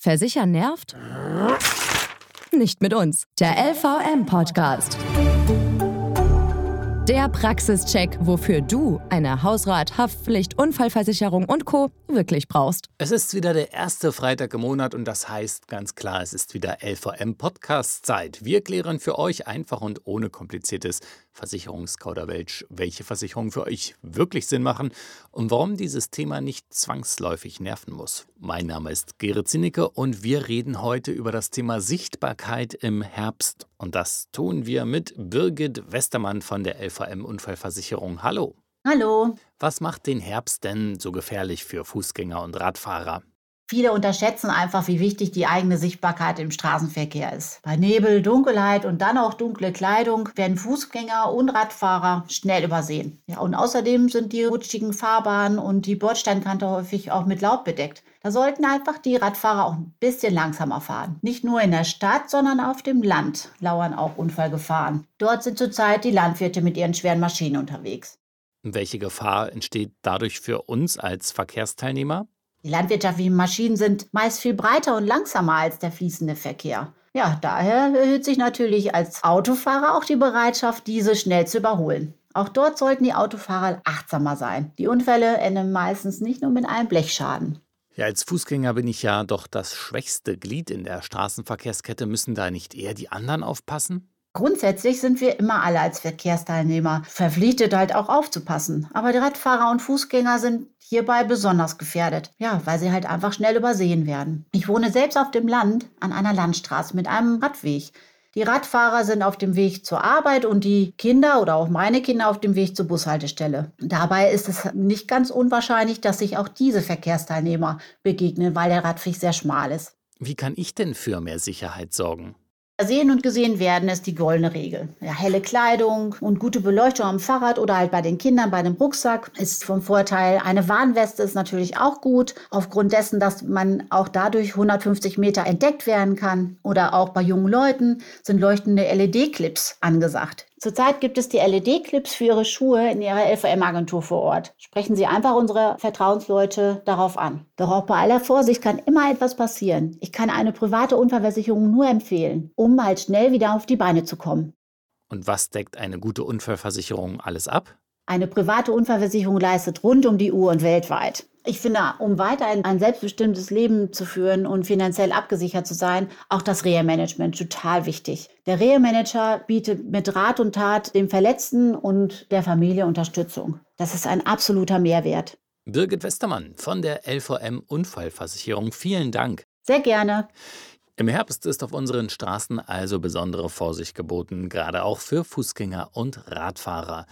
Versichern nervt? Nicht mit uns. Der LVM-Podcast. Der Praxischeck, wofür du eine Hausrat, Haftpflicht, Unfallversicherung und Co. wirklich brauchst. Es ist wieder der erste Freitag im Monat und das heißt ganz klar, es ist wieder LVM-Podcast-Zeit. Wir klären für euch einfach und ohne kompliziertes Versicherungskauderwelsch, welche Versicherungen für euch wirklich Sinn machen und warum dieses Thema nicht zwangsläufig nerven muss. Mein Name ist Gerrit Zinicke und wir reden heute über das Thema Sichtbarkeit im Herbst. Und das tun wir mit Birgit Westermann von der LVM Unfallversicherung. Hallo. Hallo. Was macht den Herbst denn so gefährlich für Fußgänger und Radfahrer? Viele unterschätzen einfach, wie wichtig die eigene Sichtbarkeit im Straßenverkehr ist. Bei Nebel, Dunkelheit und dann auch dunkle Kleidung werden Fußgänger und Radfahrer schnell übersehen. Ja, und außerdem sind die rutschigen Fahrbahnen und die Bordsteinkante häufig auch mit Laub bedeckt. Da sollten einfach die Radfahrer auch ein bisschen langsamer fahren. Nicht nur in der Stadt, sondern auf dem Land lauern auch Unfallgefahren. Dort sind zurzeit die Landwirte mit ihren schweren Maschinen unterwegs. Welche Gefahr entsteht dadurch für uns als Verkehrsteilnehmer? Die landwirtschaftlichen Maschinen sind meist viel breiter und langsamer als der fließende Verkehr. Ja, daher erhöht sich natürlich als Autofahrer auch die Bereitschaft, diese schnell zu überholen. Auch dort sollten die Autofahrer achtsamer sein. Die Unfälle enden meistens nicht nur mit einem Blechschaden. Ja, als Fußgänger bin ich ja doch das schwächste Glied in der Straßenverkehrskette. Müssen da nicht eher die anderen aufpassen? Grundsätzlich sind wir immer alle als Verkehrsteilnehmer verpflichtet, halt auch aufzupassen. Aber die Radfahrer und Fußgänger sind hierbei besonders gefährdet. Ja, weil sie halt einfach schnell übersehen werden. Ich wohne selbst auf dem Land an einer Landstraße mit einem Radweg. Die Radfahrer sind auf dem Weg zur Arbeit und die Kinder oder auch meine Kinder auf dem Weg zur Bushaltestelle. Dabei ist es nicht ganz unwahrscheinlich, dass sich auch diese Verkehrsteilnehmer begegnen, weil der Radweg sehr schmal ist. Wie kann ich denn für mehr Sicherheit sorgen? Sehen und gesehen werden ist die goldene Regel. Ja, helle Kleidung und gute Beleuchtung am Fahrrad oder halt bei den Kindern bei dem Rucksack ist vom Vorteil. Eine Warnweste ist natürlich auch gut, aufgrund dessen, dass man auch dadurch 150 Meter entdeckt werden kann. Oder auch bei jungen Leuten sind leuchtende LED-Clips angesagt. Zurzeit gibt es die LED-Clips für Ihre Schuhe in Ihrer LVM-Agentur vor Ort. Sprechen Sie einfach unsere Vertrauensleute darauf an. Doch auch bei aller Vorsicht kann immer etwas passieren. Ich kann eine private Unfallversicherung nur empfehlen, um halt schnell wieder auf die Beine zu kommen. Und was deckt eine gute Unfallversicherung alles ab? Eine private Unfallversicherung leistet rund um die Uhr und weltweit. Ich finde, um weiter ein, selbstbestimmtes Leben zu führen und finanziell abgesichert zu sein, auch das Reha-Management total wichtig. Der Reha-Manager bietet mit Rat und Tat dem Verletzten und der Familie Unterstützung. Das ist ein absoluter Mehrwert. Birgit Westermann von der LVM Unfallversicherung, vielen Dank. Sehr gerne. Im Herbst ist auf unseren Straßen also besondere Vorsicht geboten, gerade auch für Fußgänger und Radfahrer.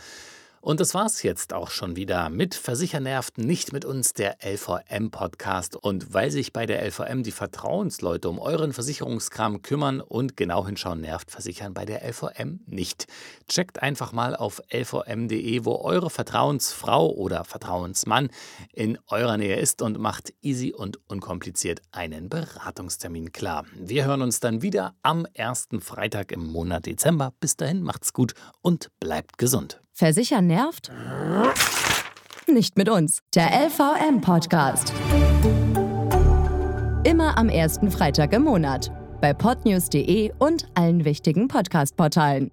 Und das war's jetzt auch schon wieder mit Versichernervt, nicht mit uns, der LVM-Podcast. Und weil sich bei der LVM die Vertrauensleute um euren Versicherungskram kümmern und genau hinschauen nervt, versichern bei der LVM nicht. Checkt einfach mal auf lvm.de, wo eure Vertrauensfrau oder Vertrauensmann in eurer Nähe ist und macht easy und unkompliziert einen Beratungstermin klar. Wir hören uns dann wieder am ersten Freitag im Monat Dezember. Bis dahin macht's gut und bleibt gesund. Versichern nervt? Nicht mit uns. Der LVM-Podcast. Immer am ersten Freitag im Monat. Bei podnews.de und allen wichtigen Podcast-Portalen.